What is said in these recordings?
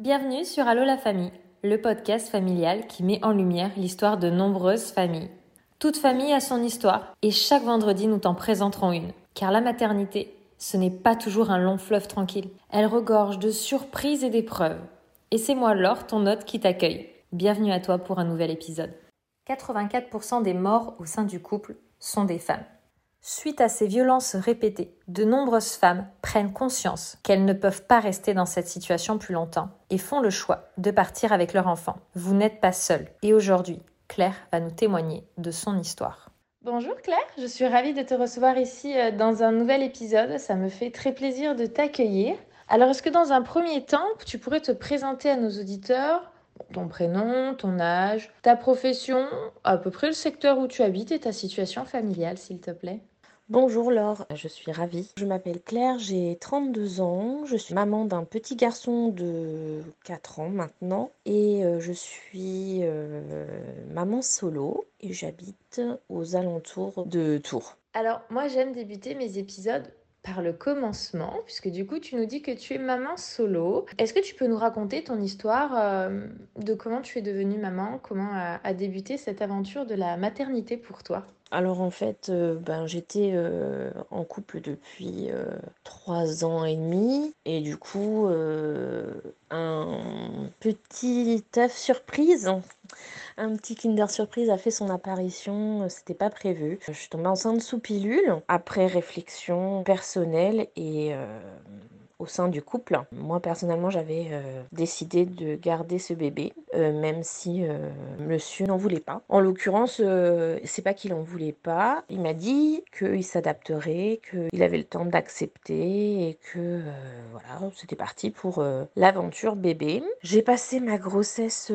Bienvenue sur Allo la famille, le podcast familial qui met en lumière l'histoire de nombreuses familles. Toute famille a son histoire et chaque vendredi nous t'en présenterons une. Car la maternité, ce n'est pas toujours un long fleuve tranquille. Elle regorge de surprises et d'épreuves. Et c'est moi Laure, ton hôte, qui t'accueille. Bienvenue à toi pour un nouvel épisode. 84% des morts au sein du couple sont des femmes. Suite à ces violences répétées, de nombreuses femmes prennent conscience qu'elles ne peuvent pas rester dans cette situation plus longtemps et font le choix de partir avec leur enfant. Vous n'êtes pas seul. Et aujourd'hui, Claire va nous témoigner de son histoire. Bonjour Claire, je suis ravie de te recevoir ici euh, dans un nouvel épisode. Ça me fait très plaisir de t'accueillir. Alors, est-ce que dans un premier temps, tu pourrais te présenter à nos auditeurs? Ton prénom, ton âge, ta profession, à peu près le secteur où tu habites et ta situation familiale, s'il te plaît Bonjour Laure, je suis ravie. Je m'appelle Claire, j'ai 32 ans, je suis maman d'un petit garçon de 4 ans maintenant et euh, je suis euh, maman solo et j'habite aux alentours de Tours. Alors moi j'aime débuter mes épisodes par le commencement, puisque du coup tu nous dis que tu es maman solo. Est-ce que tu peux nous raconter ton histoire euh, de comment tu es devenue maman, comment a, débuté cette aventure de la maternité pour toi? Alors en fait, euh, ben, j'étais euh, en couple depuis trois ans et demi. Et du coup un petit œuf surprise un petit Kinder Surprise a fait son apparition, euh, c'était pas prévu. Je suis tombée enceinte sous pilule après réflexion personnelle et euh, au sein du couple. Moi personnellement j'avais euh, décidé de garder ce bébé, euh, même si euh, monsieur n'en voulait pas. En l'occurrence, c'est pas qu'il en voulait pas, il m'a dit qu'il s'adapterait, qu'il avait le temps d'accepter et que voilà, c'était parti pour l'aventure bébé. J'ai passé ma grossesse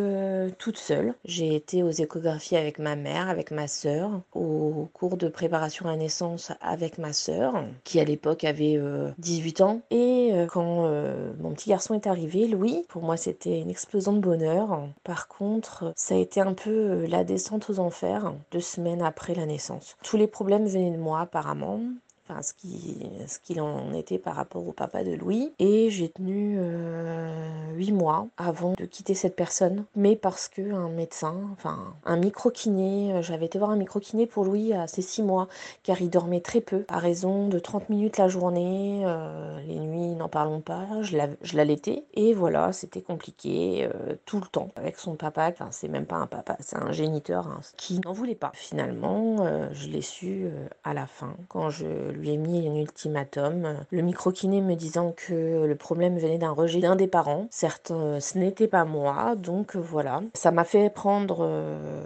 toute seule. J'ai été aux échographies avec ma mère, avec ma sœur, au cours de préparation à naissance avec ma sœur, qui à l'époque avait 18 ans, et euh, quand euh, mon petit garçon est arrivé, Louis, pour moi c'était une explosion de bonheur. Par contre, ça a été un peu euh, la descente aux enfers deux semaines après la naissance. Tous les problèmes venaient de moi apparemment enfin ce qui ce qu'il en était par rapport au papa de Louis. Et j'ai tenu euh, huit mois avant de quitter cette personne. Mais parce que un médecin enfin un micro kiné euh, j'avais été voir un micro kiné pour Louis à ses six mois car il dormait très peu à raison de 30 minutes la journée euh, les nuits n'en parlons pas. Je l'allaitais. Et voilà c'était compliqué tout le temps. Avec son papa enfin c'est même pas un papa c'est un géniteur hein, qui n'en voulait pas. Finalement je l'ai su à la fin quand je lui ai mis un ultimatum. Le micro-kiné me disant que le problème venait d'un rejet d'un des parents. Certes, euh, ce n'était pas moi, donc euh, voilà. Ça m'a fait prendre euh,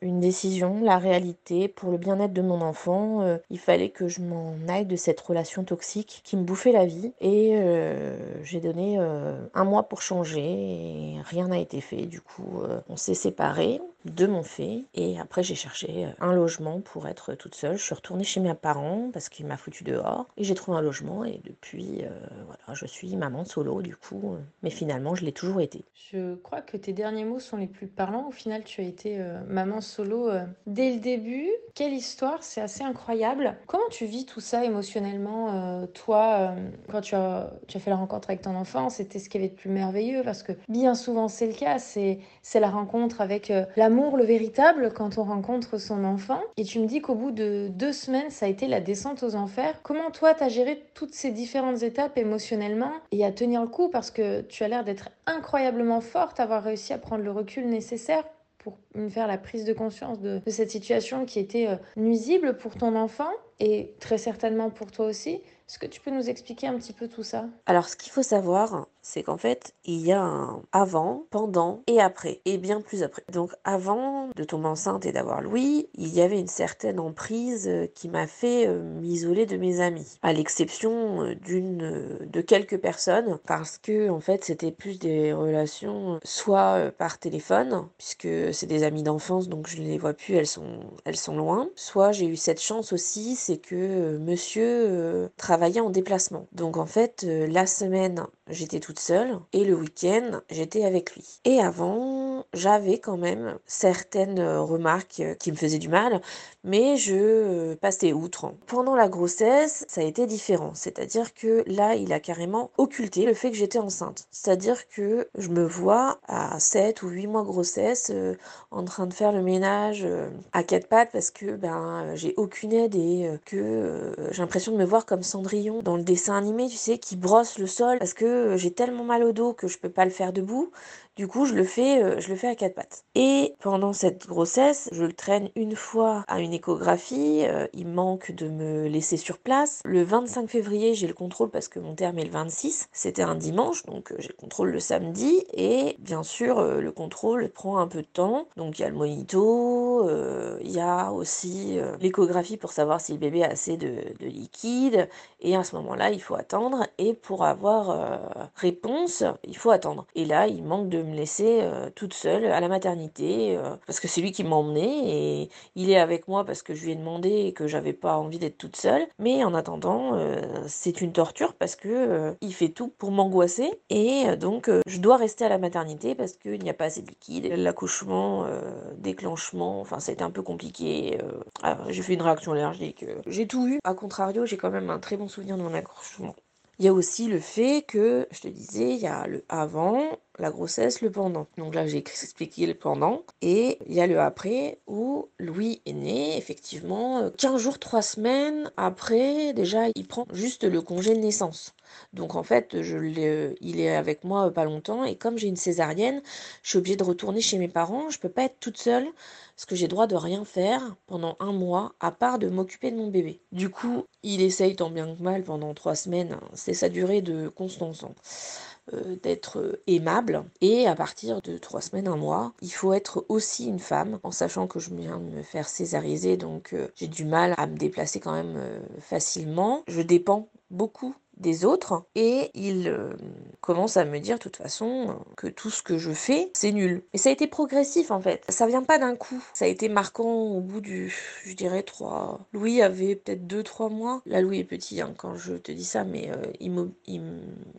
une décision, la réalité, pour le bien-être de mon enfant. Il fallait que je m'en aille de cette relation toxique qui me bouffait la vie. Et j'ai donné un mois pour changer et rien n'a été fait. Du coup, on s'est séparés de mon fait. Et après, j'ai cherché euh, un logement pour être toute seule. Je suis retournée chez mes parents parce qu'il m'a foutu dehors. Et j'ai trouvé un logement. Et depuis, euh, voilà, je suis maman solo du coup. Euh, mais finalement, je l'ai toujours été. Je crois que tes derniers mots sont les plus parlants. Au final, tu as été maman solo dès le début. Quelle histoire, c'est assez incroyable. Comment tu vis tout ça émotionnellement, toi, quand tu as, tu as fait la rencontre avec ton enfant? C'était ce qui avait de plus merveilleux parce que bien souvent, c'est le cas. C'est la rencontre avec l'amour le véritable quand on rencontre son enfant. Et tu me dis qu'au bout de deux semaines, ça a été la descente aux enfers. Comment toi, t'as géré toutes ces différentes étapes émotionnellement et à tenir le coup? Parce que tu as l'air d'être incroyablement forte, avoir réussi à prendre le recul nécessaire pour me faire la prise de conscience de, cette situation qui était euh, nuisible pour ton enfant et très certainement pour toi aussi. Est-ce que tu peux nous expliquer un petit peu tout ça? Alors, ce qu'il faut savoir, c'est qu'en fait, il y a un avant, pendant et après, et bien plus après. Donc, avant de tomber enceinte et d'avoir Louis, il y avait une certaine emprise euh, qui m'a fait euh, m'isoler de mes amis, à l'exception euh, d'une, de quelques personnes, parce que en fait, c'était plus des relations soit par téléphone, puisque c'est des amis d'enfance, donc je ne les vois plus, elles sont, elles sont loin. Soit j'ai eu cette chance aussi, c'est que Monsieur travaillait en déplacement. Donc en fait, la semaine j'étais toute seule et le week-end, j'étais avec lui. Et avant, j'avais quand même certaines remarques qui me faisaient du mal, mais je passais outre. Pendant la grossesse, ça a été différent, c'est-à-dire que là, il a carrément occulté le fait que j'étais enceinte. C'est-à-dire que je me vois à 7 ou 8 mois grossesse en train de faire le ménage à quatre pattes parce que ben j'ai aucune aide et que j'ai l'impression de me voir comme Cendrillon dans le dessin animé, tu sais, qui brosse le sol parce que j'ai tellement mal au dos que je peux pas le faire debout. Du coup, je le fais, euh, je le fais à quatre pattes. Et pendant cette grossesse, je le traîne une fois à une échographie. Euh, il manque de me laisser sur place. Le 25 février, j'ai le contrôle parce que mon terme est le 26. C'était un dimanche, donc euh, j'ai le contrôle le samedi. Et bien sûr, le contrôle prend un peu de temps. Donc il y a le monito, il y a aussi l'échographie pour savoir si le bébé a assez de, de liquide. Et à ce moment-là, il faut attendre. Et pour avoir réponse, il faut attendre. Et là, il manque de me laisser euh, toute seule à la maternité euh, parce que c'est lui qui m'a emmenée et il est avec moi parce que je lui ai demandé que j'avais pas envie d'être toute seule. Mais en attendant, euh, c'est une torture parce que il fait tout pour m'angoisser et donc je dois rester à la maternité parce qu'il n'y a pas assez de liquide. L'accouchement, déclenchement, enfin c'était un peu compliqué. j'ai fait une réaction allergique. J'ai tout eu. A contrario, j'ai quand même un très bon souvenir de mon accouchement. Il y a aussi le fait que, je te disais, il y a le avant, la grossesse, le pendant. Donc là, j'ai expliqué le pendant. Et il y a le après où Louis est né, effectivement, 15 jours, 3 semaines après, déjà, il prend juste le congé de naissance. Donc en fait, je il est avec moi pas longtemps et comme j'ai une césarienne, je suis obligée de retourner chez mes parents. Je peux pas être toute seule parce que j'ai droit de rien faire pendant un mois à part de m'occuper de mon bébé. Du coup, il essaye tant bien que mal pendant trois semaines, hein. c'est sa durée de constance, hein, euh, d'être euh, aimable. Et à partir de trois semaines, un mois, il faut être aussi une femme, en sachant que je viens de me faire césariser, donc euh, j'ai du mal à me déplacer quand même facilement. Je dépends beaucoup des autres et il euh, commence à me dire de toute façon que tout ce que je fais c'est nul. Et ça a été progressif en fait. Ça vient pas d'un coup. Ça a été marquant au bout du, je dirais trois. Louis avait peut-être deux trois mois. Là Louis est petit hein, quand je te dis ça, mais euh, il, me, il,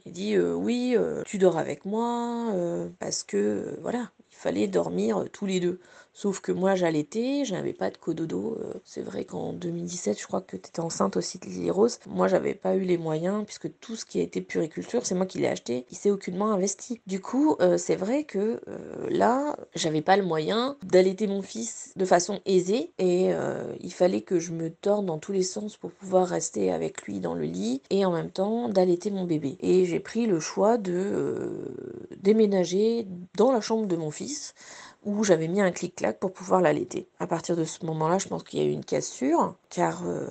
dit euh, oui tu dors avec moi parce que voilà il fallait dormir tous les deux. Sauf que moi j'allaitais, je n'avais pas de cododo. Euh, c'est vrai qu'en 2017, je crois que tu étais enceinte aussi de Lily Rose. Moi j'avais pas eu les moyens puisque tout ce qui a été puriculture, c'est moi qui l'ai acheté. Il s'est aucunement investi. Du coup, euh, c'est vrai que euh, là, j'avais pas le moyen d'allaiter mon fils de façon aisée et il fallait que je me torne dans tous les sens pour pouvoir rester avec lui dans le lit et en même temps d'allaiter mon bébé. Et j'ai pris le choix de déménager dans la chambre de mon fils où j'avais mis un clic-clac pour pouvoir l'allaiter. À partir de ce moment-là, je pense qu'il y a eu une cassure, car euh,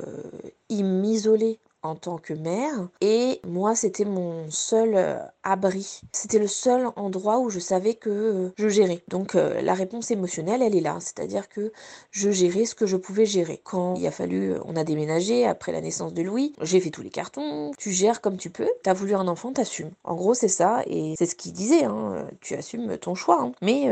il m'isolait en tant que mère et moi c'était mon seul euh, abri. C'était le seul endroit où je savais que euh, je gérais. Donc euh, la réponse émotionnelle elle est là. C'est-à-dire que je gérais ce que je pouvais gérer. Quand il a fallu on a déménagé après la naissance de Louis j'ai fait tous les cartons tu gères comme tu peux. T'as voulu un enfant t'assumes. En gros c'est ça. Et c'est ce qu'il disait hein, tu assumes ton choix hein. mais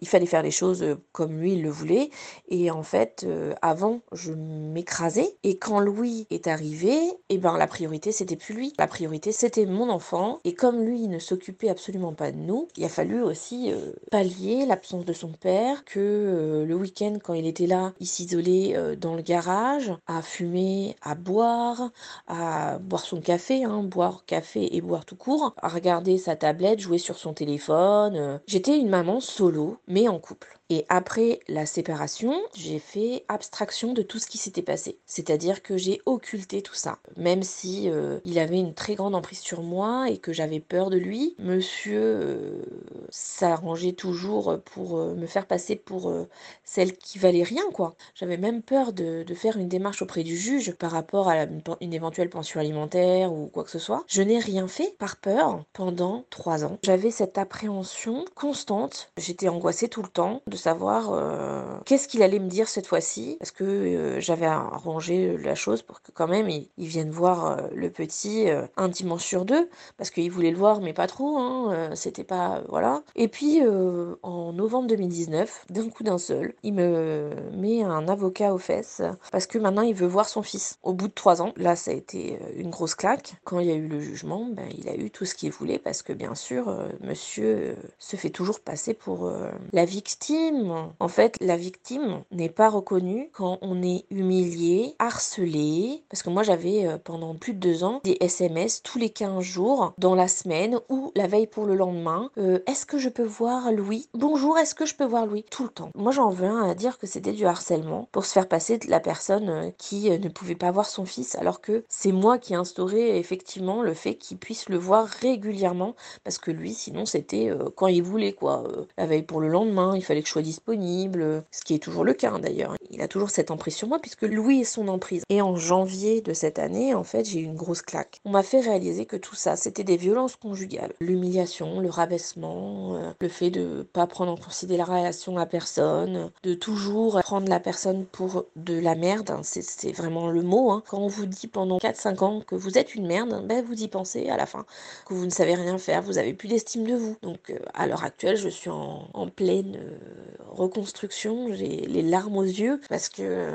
il fallait faire les choses comme lui il le voulait. Et en fait avant je m'écrasais. Et quand Louis est arrivé et eh ben la priorité c'était plus lui. La priorité c'était mon enfant. Et comme lui il ne s'occupait absolument pas de nous, il a fallu aussi euh, pallier l'absence de son père, que euh, le week-end quand il était là, il s'isolait euh, dans le garage, à fumer, à boire, à boire son café, hein, boire café et boire tout court, à regarder sa tablette, jouer sur son téléphone. J'étais une maman solo, mais en couple. Et après la séparation, j'ai fait abstraction de tout ce qui s'était passé. C'est-à-dire que j'ai occulté tout ça. Même si euh, il avait une très grande emprise sur moi et que j'avais peur de lui, monsieur euh, s'arrangeait toujours pour euh, me faire passer pour celle qui valait rien, quoi. J'avais même peur de, faire une démarche auprès du juge par rapport à une éventuelle pension alimentaire ou quoi que ce soit. Je n'ai rien fait par peur pendant trois ans. J'avais cette appréhension constante. J'étais angoissée tout le temps de savoir qu'est-ce qu'il allait me dire cette fois-ci, parce que j'avais arrangé la chose pour que quand même il, vienne voir le petit un dimanche sur deux, parce qu'il voulait le voir, mais pas trop, hein, c'était pas... voilà. Et puis, en novembre 2019, d'un coup d'un seul, il me met un avocat aux fesses, parce que maintenant il veut voir son fils. Au bout de trois ans, là ça a été une grosse claque. Quand il y a eu le jugement, ben, il a eu tout ce qu'il voulait, parce que bien sûr, monsieur se fait toujours passer pour la victime. En fait, la victime n'est pas reconnue quand on est humilié, harcelé, parce que moi j'avais euh, pendant plus de deux ans des SMS tous les 15 jours dans la semaine ou la veille pour le lendemain. Euh, est-ce que je peux voir Louis? Bonjour, est-ce que je peux voir Louis? Tout le temps. Moi j'en veux un à dire que c'était du harcèlement pour se faire passer de la personne euh, qui ne pouvait pas voir son fils alors que c'est moi qui ai effectivement le fait qu'il puisse le voir régulièrement parce que lui sinon c'était quand il voulait quoi. la veille pour le lendemain, il fallait que je sois disponible, ce qui est toujours le cas d'ailleurs. Il a toujours cette emprise sur moi puisque Louis est son emprise. Et en janvier de cette année, en fait, j'ai eu une grosse claque. On m'a fait réaliser que tout ça, c'était des violences conjugales. L'humiliation, le rabaissement, euh, le fait de pas prendre en considération la personne, de toujours prendre la personne pour de la merde. Hein, c'est vraiment le mot. Hein. Quand on vous dit pendant 4-5 ans que vous êtes une merde, ben vous y pensez à la fin. Que vous ne savez rien faire, vous avez plus d'estime de vous. Donc euh, à l'heure actuelle, je suis en, pleine euh, reconstruction. J'ai les larmes aux yeux parce que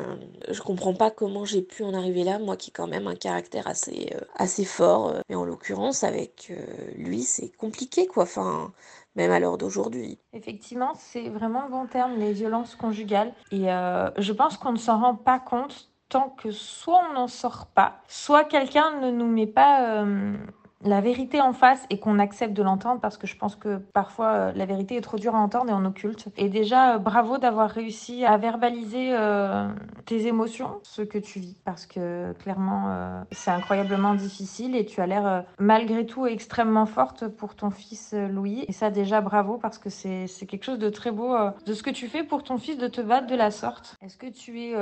je comprends pas comment j'ai pu en arriver là, moi qui quand même un caractère assez, euh, assez fort. Euh, mais en l'occurrence, avec lui, c'est compliqué, quoi. Enfin, même à l'heure d'aujourd'hui. Effectivement, c'est vraiment le bon terme, les violences conjugales. Et je pense qu'on ne s'en rend pas compte tant que soit on n'en sort pas, soit quelqu'un ne nous met pas la vérité en face et qu'on accepte de l'entendre parce que je pense que parfois euh, la vérité est trop dure à entendre et on occulte. Et déjà, euh, bravo d'avoir réussi à verbaliser euh, tes émotions, ce que tu vis, parce que clairement, c'est incroyablement difficile et tu as l'air malgré tout extrêmement forte pour ton fils Louis. Et ça, déjà, bravo parce que c'est quelque chose de très beau de ce que tu fais pour ton fils de te battre de la sorte. Est-ce que tu es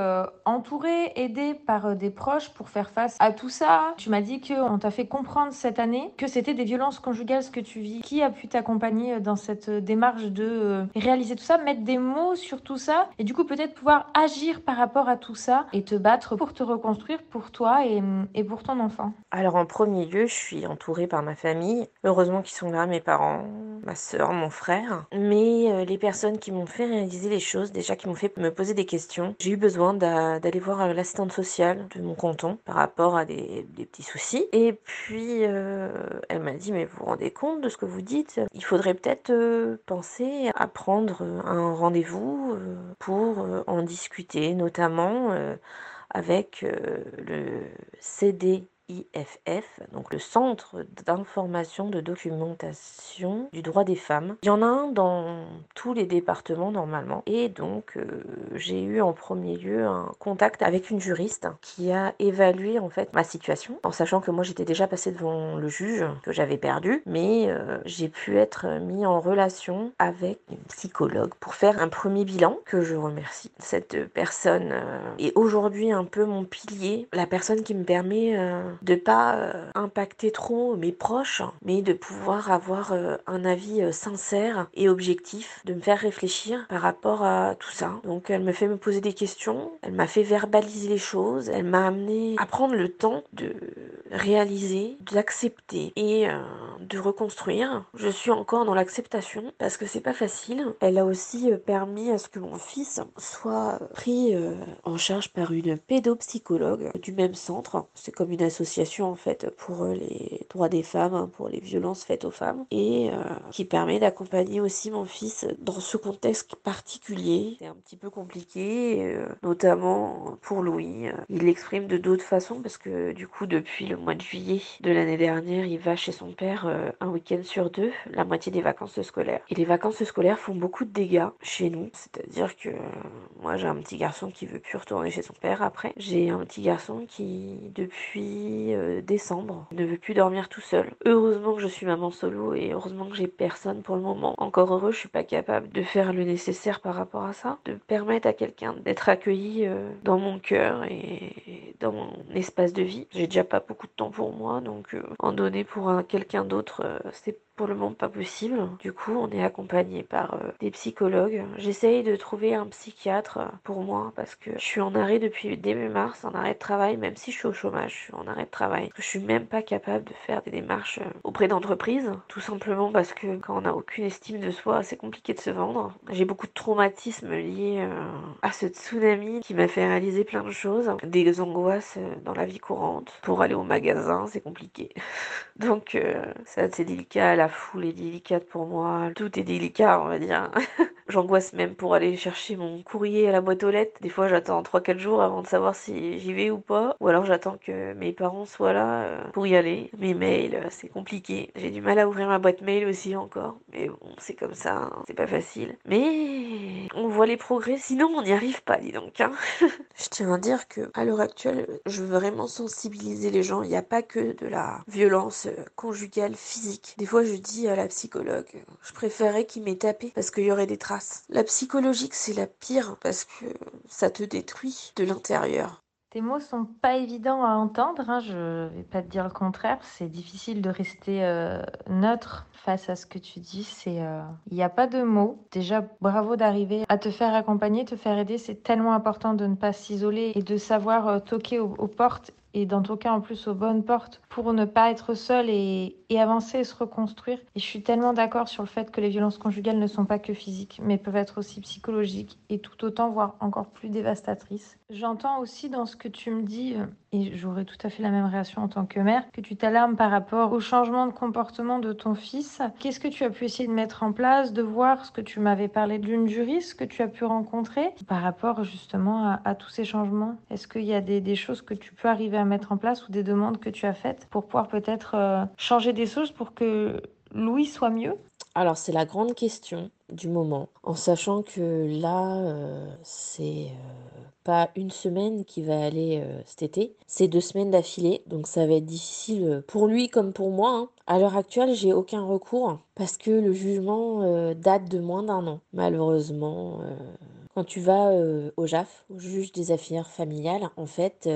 entouré, aidé par des proches pour faire face à tout ça? Tu m'as dit qu'on t'a fait comprendre cette année que c'était des violences conjugales ce que tu vis. Qui a pu t'accompagner dans cette démarche de euh, réaliser tout ça, mettre des mots sur tout ça et du coup peut-être pouvoir agir par rapport à tout ça et te battre pour te reconstruire pour toi et, et pour ton enfant? Alors en premier lieu, je suis entourée par ma famille. Heureusement qu'ils sont là, mes parents, ma soeur, mon frère. Mais euh, les personnes qui m'ont fait réaliser les choses, déjà qui m'ont fait me poser des questions, j'ai eu besoin d'aller voir l'assistante sociale de mon canton par rapport à des, petits soucis. Et puis euh, euh, elle m'a dit mais vous vous rendez compte de ce que vous dites? Il faudrait peut-être euh, penser à prendre un rendez-vous euh, pour en discuter, notamment avec le CD IFF, donc le Centre d'information de documentation du droit des femmes. Il y en a un dans tous les départements normalement. Et donc euh, j'ai eu en premier lieu un contact avec une juriste qui a évalué en fait ma situation, en sachant que moi j'étais déjà passée devant le juge, que j'avais perdu, mais euh, j'ai pu être mis en relation avec une psychologue pour faire un premier bilan que je remercie. Cette personne euh, est aujourd'hui un peu mon pilier, la personne qui me permet de pas euh, impacter trop mes proches, mais de pouvoir avoir euh, un avis euh, sincère et objectif, de me faire réfléchir par rapport à tout ça. Donc elle me fait me poser des questions, elle m'a fait verbaliser les choses, elle m'a amené à prendre le temps de réaliser, d'accepter et de reconstruire. Je suis encore dans l'acceptation parce que c'est pas facile. Elle a aussi permis à ce que mon fils soit pris en charge par une pédopsychologue du même centre. C'est comme une association en fait pour euh, les droits des femmes, hein, pour les violences faites aux femmes et euh, qui permet d'accompagner aussi mon fils dans ce contexte particulier. C'est un petit peu compliqué, euh, notamment pour Louis. Il l'exprime de d'autres façons parce que du coup depuis le mois de juillet de l'année dernière, il va chez son père un week-end sur deux, la moitié des vacances scolaires. Et les vacances scolaires font beaucoup de dégâts chez nous, c'est-à-dire que moi j'ai un petit garçon qui veut plus retourner chez son père après. J'ai un petit garçon qui depuis euh, décembre. ne veut plus dormir tout seul. Heureusement que je suis maman solo et heureusement que j'ai personne pour le moment. Encore heureux, je suis pas capable de faire le nécessaire par rapport à ça, de permettre à quelqu'un d'être accueilli euh, dans mon cœur et dans mon espace de vie. J'ai déjà pas beaucoup de temps pour moi, donc euh, en donner pour quelqu'un d'autre, c'est pour le moment pas possible. Du coup, on est accompagné par euh, des psychologues. J'essaye de trouver un psychiatre pour moi parce que je suis en arrêt depuis début mars, en arrêt de travail, même si je suis au chômage, je suis en arrêt de travail. Je suis même pas capable de faire des démarches euh, auprès d'entreprises, tout simplement parce que quand on n'a aucune estime de soi, c'est compliqué de se vendre. J'ai beaucoup de traumatismes liés euh, à ce tsunami qui m'a fait réaliser plein de choses, des angoisses dans la vie courante. Pour aller au magasin, c'est compliqué. Donc ça c'est délicat, la foule est délicate pour moi, tout est délicat on va dire. J'angoisse même pour aller chercher mon courrier à la boîte aux lettres. Des fois, j'attends 3-4 jours avant de savoir si j'y vais ou pas. Ou alors, j'attends que mes parents soient là euh, pour y aller. Mes mails, euh, c'est compliqué. J'ai du mal à ouvrir ma boîte mail aussi encore. Mais bon, c'est comme ça, hein. c'est pas facile. Mais on voit les progrès, sinon on n'y arrive pas, dis donc. Hein. je tiens à dire que à l'heure actuelle, je veux vraiment sensibiliser les gens. Il n'y a pas que de la violence euh, conjugale physique. Des fois, je dis à la psychologue, je préférerais qu'il m'ait tapé parce qu'il y aurait des la psychologique, c'est la pire parce que ça te détruit de l'intérieur. Tes mots sont pas évidents à entendre, hein, je vais pas te dire le contraire. C'est difficile de rester euh, neutre face à ce que tu dis. C'est, euh, il n'y a pas de mots. Déjà, bravo d'arriver à te faire accompagner, te faire aider. C'est tellement important de ne pas s'isoler et de savoir euh, toquer aux portes et dans ton cas en plus aux bonnes portes pour ne pas être seul et, avancer et se reconstruire. Et je suis tellement d'accord sur le fait que les violences conjugales ne sont pas que physiques, mais peuvent être aussi psychologiques et tout autant, voire encore plus dévastatrices. J'entends aussi dans ce que tu me dis, euh, et j'aurais tout à fait la même réaction en tant que mère, que tu t'alarmes par rapport au changement de comportement de ton fils. Qu'est-ce que tu as pu essayer de mettre en place, de voir ce que tu m'avais parlé de l'une juriste que tu as pu rencontrer par rapport justement à, tous ces changements? Est-ce qu'il y a des, des choses que tu peux arriver à mettre en place ou des demandes que tu as faites pour pouvoir peut-être euh, changer des choses pour que Louis soit mieux? Alors c'est la grande question du moment, en sachant que là, euh, c'est euh, pas une semaine qui va aller cet été, c'est deux semaines d'affilée, donc ça va être difficile pour lui comme pour moi. Hein. À l'heure actuelle, j'ai aucun recours parce que le jugement date de moins d'un an, malheureusement. Quand tu vas au JAF, au juge des affaires familiales, en fait,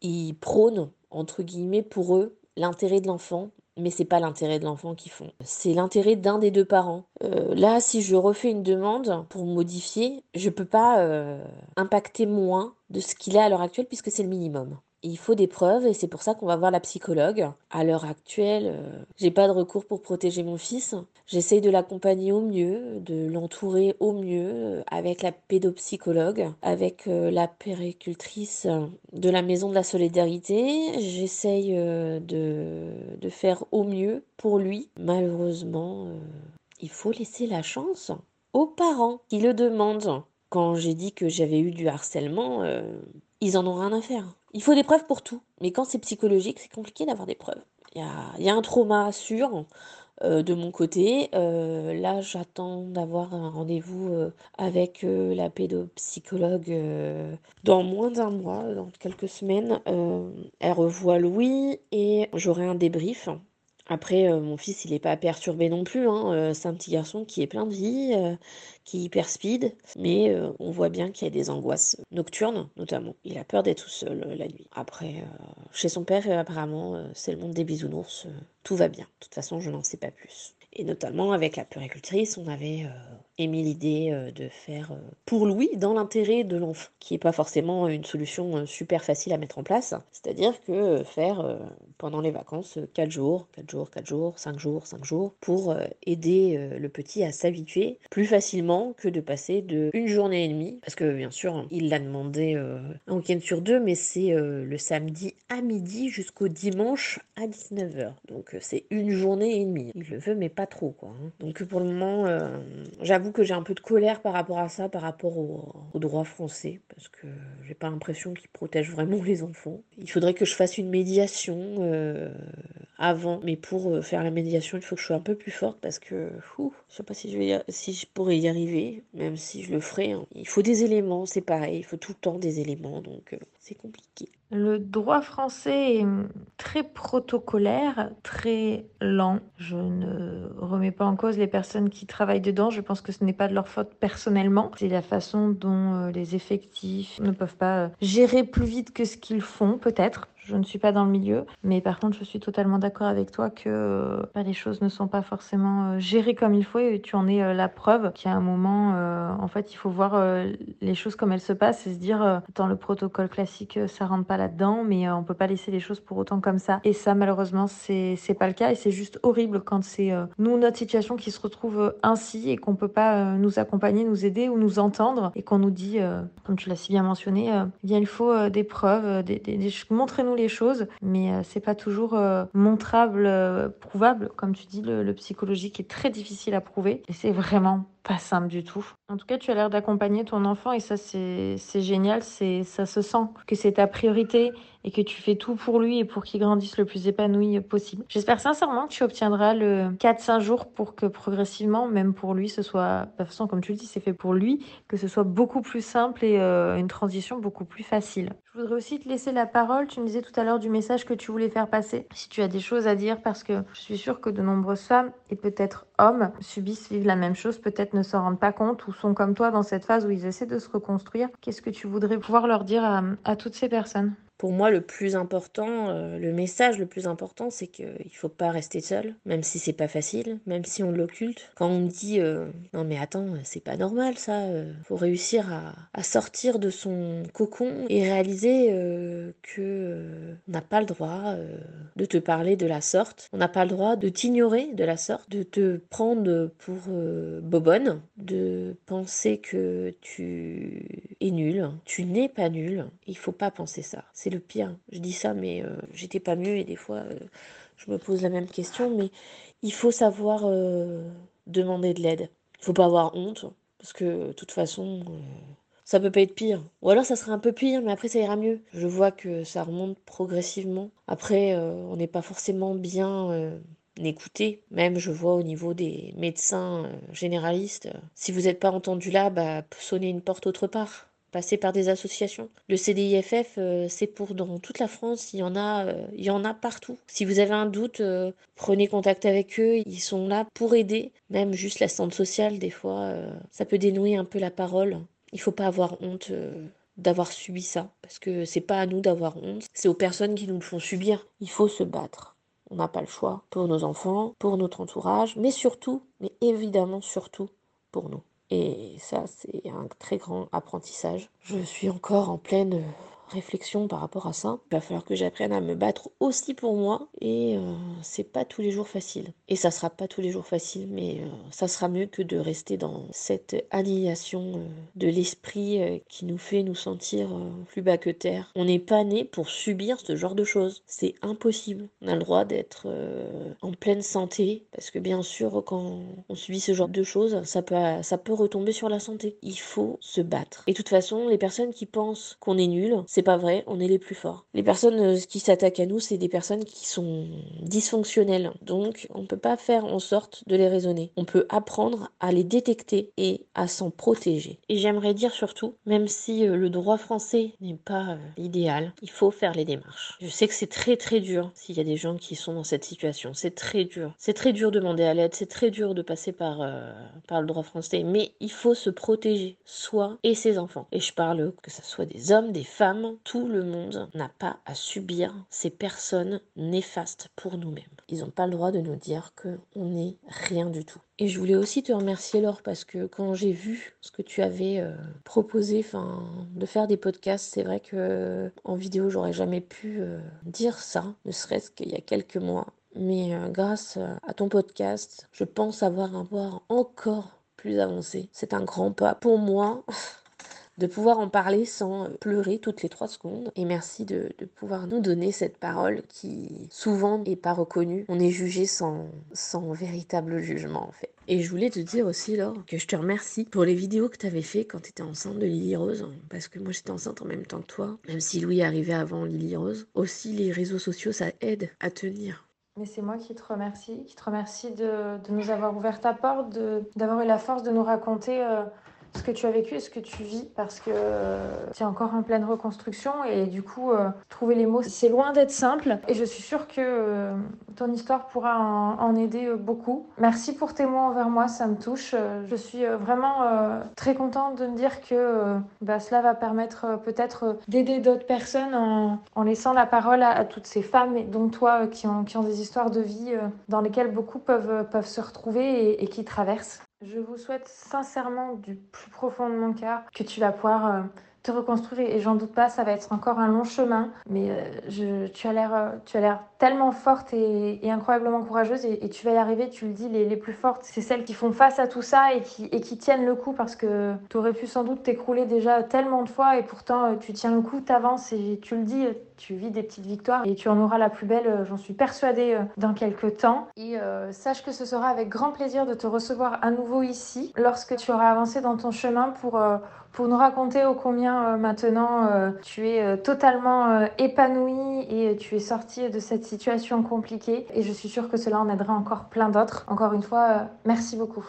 ils prônent entre guillemets, pour eux, l'intérêt de l'enfant, mais c'est pas l'intérêt de l'enfant qu'ils font. C'est l'intérêt d'un des deux parents. Là, si je refais une demande pour modifier, je peux pas impacter moins de ce qu'il est à l'heure actuelle puisque c'est le minimum il faut des preuves et c'est pour ça qu'on va voir la psychologue. À l'heure actuelle, euh, j'ai pas de recours pour protéger mon fils. J'essaye de l'accompagner au mieux, de l'entourer au mieux euh, avec la pédopsychologue, avec euh, la péricultrice de la maison de la solidarité. J'essaye de, de faire au mieux pour lui. Malheureusement, il faut laisser la chance aux parents qui le demandent. Quand j'ai dit que j'avais eu du harcèlement, ils en ont rien à faire. Il faut des preuves pour tout. Mais quand c'est psychologique, c'est compliqué d'avoir des preuves. Il y a, un trauma sûr euh, de mon côté. Euh, là, j'attends d'avoir un rendez-vous euh, avec la pédopsychologue dans moins d'un mois, dans quelques semaines. elle revoit Louis et j'aurai un débrief après, mon fils, il n'est pas perturbé non plus. Hein, c'est un petit garçon qui est plein de vie, qui est hyper speed, mais on voit bien qu'il y a des angoisses nocturnes, notamment. Il a peur d'être tout seul la nuit. Après, chez son père, apparemment, c'est le monde des bisounours. tout va bien. De toute façon, je n'en sais pas plus. Et notamment avec la puricultrice, on avait émis l'idée de faire pour Louis dans l'intérêt de l'enfant, qui n'est pas forcément une solution super facile à mettre en place. C'est-à-dire que faire pendant les vacances 4 jours, 4 jours, 4 jours, 5 jours, 5 jours, pour aider le petit à s'habituer plus facilement que de passer de une journée et demie, parce que bien sûr, il l'a demandé un week-end sur deux, mais c'est le samedi à midi jusqu'au dimanche à 19h. Donc c'est une journée et demie. Il le veut, mais pas trop, quoi. Hein. Donc pour le moment, j'avoue que j'ai un peu de colère par rapport à ça, par rapport au, droit français, parce que j'ai pas l'impression qu'il protège vraiment les enfants. Il faudrait que je fasse une médiation euh, avant, mais pour euh, faire la médiation, il faut que je sois un peu plus forte parce que, fou, je sais pas si je vais, si je pourrais y arriver, même si je le ferai. Hein. Il faut des éléments, c'est pareil, il faut tout le temps des éléments, donc euh, c'est compliqué. Le droit français est très protocolaire, très lent. Je ne remets pas en cause les personnes qui travaillent dedans. Je pense que ce n'est pas de leur faute personnellement. C'est la façon dont euh, les effectifs ne peuvent pas euh, gérer plus vite que ce qu'ils font, peut-être. je ne suis pas dans le milieu. Mais par contre, je suis totalement d'accord avec toi que bah, les choses ne sont pas forcément gérées comme il faut et tu en es la preuve a un moment, en fait, il faut voir les choses comme elles se passent et se dire, dans le protocole classique, ça rentre pas là-dedans, mais on peut pas laisser les choses pour autant comme ça. Et ça, malheureusement, c'est pas le cas. Et c'est juste horrible quand c'est nous, notre situation qui se retrouve ainsi et qu'on peut pas nous accompagner, nous aider ou nous entendre et qu'on nous dit, comme tu l'as si bien mentionné, bien il faut des preuves, des, des, montrez-nous les choses, mais c'est pas toujours montrable, prouvable, comme tu dis, le psychologique est très difficile à prouver. Et c'est vraiment pas simple du tout. En tout cas, tu as l'air d'accompagner ton enfant et ça, c'est génial. C'est Ça se sent que c'est ta priorité et que tu fais tout pour lui et pour qu'il grandisse le plus épanoui possible. J'espère sincèrement que tu obtiendras le 4-5 jours pour que progressivement, même pour lui, ce soit, de toute façon, comme tu le dis, c'est fait pour lui, que ce soit beaucoup plus simple et euh, une transition beaucoup plus facile. Je voudrais aussi te laisser la parole. Tu me disais tout à l'heure du message que tu voulais faire passer. Si tu as des choses à dire, parce que je suis sûre que de nombreuses femmes et peut-être hommes subissent, vivent la même chose, peut-être ne s'en rendent pas compte ou sont comme toi dans cette phase où ils essaient de se reconstruire. Qu'est-ce que tu voudrais pouvoir leur dire à toutes ces personnes? Pour moi, le plus important, euh, le message le plus important, c'est qu'il ne faut pas rester seul, même si c'est pas facile, même si on l'occulte. Quand on me dit euh, non mais attends, c'est pas normal ça, euh, faut réussir à, sortir de son cocon et réaliser que on n'a pas le droit de te parler de la sorte, on n'a pas le droit de t'ignorer de la sorte, de te prendre pour bobonne, de penser que tu es nul, tu n'es pas nul. Il faut pas penser ça. C'est le pire. Je dis ça, mais euh, j'étais pas mieux et des fois, euh, je me pose la même question. Mais il faut savoir euh, demander de l'aide. Il faut pas avoir honte, parce que de toute façon, ça peut pas être pire. Ou alors ça serait un peu pire, mais après ça ira mieux. Je vois que ça remonte progressivement. Après, on n'est pas forcément bien écouté. Même je vois au niveau des médecins généralistes, si vous n'êtes pas entendu là, bah, sonnez une porte autre part passer par des associations. Le CDIFF, euh, c'est pour dans toute la France, il y en a, euh, il y en a partout. Si vous avez un doute, euh, prenez contact avec eux, ils sont là pour aider. Même juste la santé sociale, des fois, ça peut dénouer un peu la parole. Il faut pas avoir honte d'avoir subi ça, parce que c'est pas à nous d'avoir honte, c'est aux personnes qui nous le font subir. Il faut se battre. On n'a pas le choix pour nos enfants, pour notre entourage, mais surtout, mais évidemment surtout pour nous. Et ça, c'est un très grand apprentissage. Je suis encore en pleine réflexion par rapport à ça. Il va falloir que j'apprenne à me battre aussi pour moi et euh, c'est pas tous les jours facile. Et ça sera pas tous les jours facile, mais euh, ça sera mieux que de rester dans cette annihilation euh, de l'esprit qui nous fait nous sentir plus bas que terre. On n'est pas né pour subir ce genre de choses. C'est impossible. On a le droit d'être en pleine santé parce que bien sûr quand on subit ce genre de choses, ça peut, ça peut retomber sur la santé. Il faut se battre. Et de toute façon, les personnes qui pensent qu'on est nul, c'est pas vrai, on est les plus forts. Les personnes euh, qui s'attaquent à nous, c'est des personnes qui sont dysfonctionnelles. Donc, on peut pas faire en sorte de les raisonner. On peut apprendre à les détecter et à s'en protéger. Et j'aimerais dire surtout, même si euh, le droit français n'est pas euh, idéal, il faut faire les démarches. Je sais que c'est très très dur s'il y a des gens qui sont dans cette situation. C'est très dur. C'est très dur de demander à l'aide. C'est très dur de passer par, par le droit français. Mais il faut se protéger, soi et ses enfants. Et je parle que ce soit des hommes, des femmes, tout le monde n'a pas à subir ces personnes néfastes pour nous-mêmes. Ils n'ont pas le droit de nous dire qu'on n'est rien du tout. Et je voulais aussi te remercier Laure parce que quand j'ai vu ce que tu avais euh, proposé, de faire des podcasts, c'est vrai que euh, en vidéo j'aurais jamais pu euh, dire ça, ne serait-ce qu'il y a quelques mois. Mais grâce à ton podcast, je pense avoir un voir encore plus avancé. C'est un grand pas pour moi. de pouvoir en parler sans pleurer toutes les trois secondes. Et merci de, pouvoir nous donner cette parole qui souvent n'est pas reconnue. On est jugé sans, véritable jugement en fait. Et je voulais te dire aussi, Laure, que je te remercie pour les vidéos que tu avais fait quand tu étais enceinte de Lily Rose. Parce que moi, j'étais enceinte en même temps que toi, même si Louis arrivé avant Lily Rose. Aussi, les réseaux sociaux, ça aide à tenir. Mais c'est moi qui te remercie, qui te remercie de, nous avoir ouvert ta porte, d'avoir eu la force de nous raconter euh, ce que tu as vécu et ce que tu vis parce que tu es encore en pleine reconstruction et du coup, trouver les mots, c'est loin d'être simple. Et je suis sûre que ton histoire pourra en, aider beaucoup. Merci pour tes mots envers moi, ça me touche. Je suis vraiment très contente de me dire que bah, cela va permettre peut-être d'aider d'autres personnes en, laissant la parole à, toutes ces femmes, dont toi, qui ont, des histoires de vie dans lesquelles beaucoup peuvent se retrouver et, qui traversent. Je vous souhaite sincèrement du plus profond de mon cœur que tu vas pouvoir euh, te reconstruire et j'en doute pas, ça va être encore un long chemin. Mais euh, tu as l'air, euh, tu as l'air tellement forte et, incroyablement courageuse et, tu vas y arriver. Tu le dis, les, les plus fortes, c'est celles qui font face à tout ça et qui, et qui tiennent le coup parce que tu aurais pu sans doute t'écrouler déjà tellement de fois et pourtant tu tiens le coup, t'avances et tu le dis, tu vis des petites victoires et tu en auras la plus belle, euh, j'en suis persuadée, dans quelques temps. Et sache que ce sera avec grand plaisir de te recevoir à nouveau ici lorsque tu auras avancé dans ton chemin pour pour nous raconter ô combien euh, maintenant euh, tu es euh, totalement épanouie et tu es sortie de cette situation compliquée. Et je suis sûre que cela en aidera encore plein d'autres. Encore une fois, merci beaucoup.